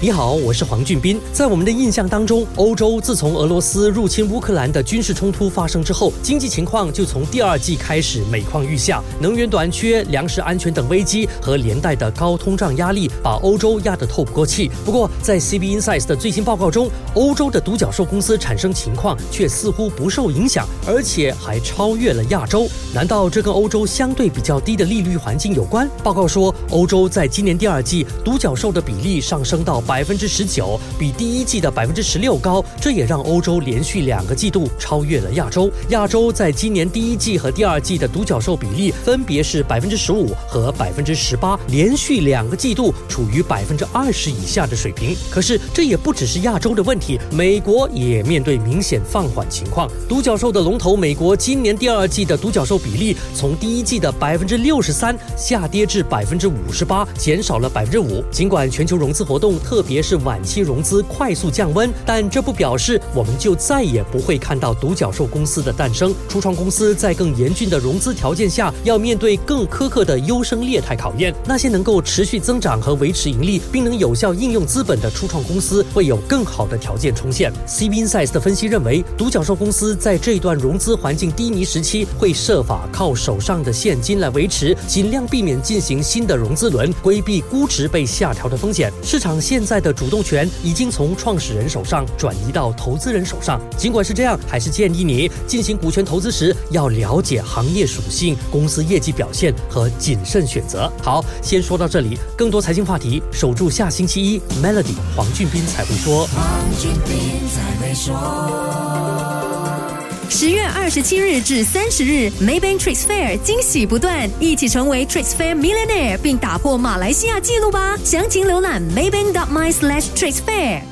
你好，我是黄俊斌。在我们的印象当中，欧洲自从俄罗斯入侵乌克兰的军事冲突发生之后，经济情况就从第二季开始每况愈下，能源短缺、粮食安全等危机和连带的高通胀压力，把欧洲压得透不过气。不过，在 CB Insights 的最新报告中，欧洲的独角兽公司产生情况却似乎不受影响，而且还超越了亚洲。难道这跟欧洲相对比较低的利率环境有关？报告说，欧洲在今年第二季独角兽的比例上升到。百分之十九，比第一季的百分之十六高，这也让欧洲连续两个季度超越了亚洲。亚洲在今年第一季和第二季的独角兽比例分别是百分之十五和百分之十八，连续两个季度处于百分之二十以下的水平。可是这也不只是亚洲的问题，美国也面对明显放缓情况。独角兽的龙头美国今年第二季的独角兽比例从第一季的百分之六十三下跌至百分之五十八，减少了百分之五。尽管全球融资活动特特别是晚期融资快速降温，但这不表示我们就再也不会看到独角兽公司的诞生。初创公司在更严峻的融资条件下，要面对更苛刻的优胜劣汰考验。那些能够持续增长和维持盈利，并能有效应用资本的初创公司，会有更好的条件重现。CB Insights 的分析认为，独角兽公司在这一段融资环境低迷时期，会设法靠手上的现金来维持，尽量避免进行新的融资轮，规避估值被下调的风险。市场现在的主动权已经从创始人手上转移到投资人手上。尽管是这样，还是建议你进行股权投资时要了解行业属性、公司业绩表现和谨慎选择。好，先说到这里。更多财经话题，守住下星期一。Melody 黄俊斌才会说。黄俊斌在没说十月二十七日至三十日，Maybank Trade Fair 惊喜不断，一起成为 Trade Fair Millionaire，并打破马来西亚纪录吧！详情浏览 maybank.my/trade fair。